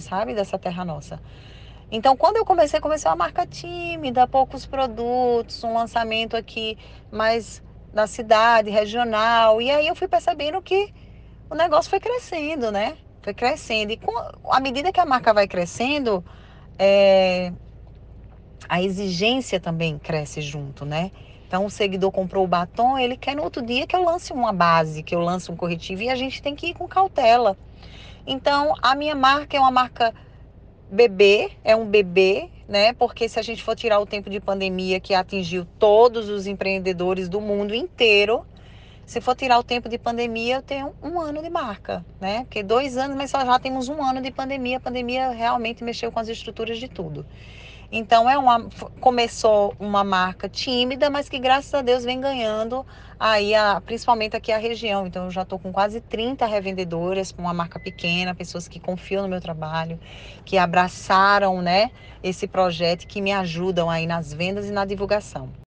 sabe, dessa terra nossa. Então, quando eu comecei, comecei uma marca tímida, poucos produtos, um lançamento aqui mais na cidade, regional. E aí eu fui percebendo que o negócio foi crescendo, né? Foi crescendo. E com, à medida que a marca vai crescendo, é, a exigência também cresce junto, né? Então, o seguidor comprou o batom, ele quer no outro dia que eu lance uma base, que eu lance um corretivo, e a gente tem que ir com cautela. Então, a minha marca é uma marca bebê, é um bebê, né? Porque se a gente for tirar o tempo de pandemia que atingiu todos os empreendedores do mundo inteiro, se for tirar o tempo de pandemia, eu tenho um ano de marca, né? Porque dois anos, mas só já temos um ano de pandemia. A pandemia realmente mexeu com as estruturas de tudo. Então é uma começou uma marca tímida, mas que graças a Deus vem ganhando aí a, principalmente aqui a região. Então eu já estou com quase 30 revendedoras, uma marca pequena, pessoas que confiam no meu trabalho, que abraçaram, né, esse projeto que me ajudam aí nas vendas e na divulgação.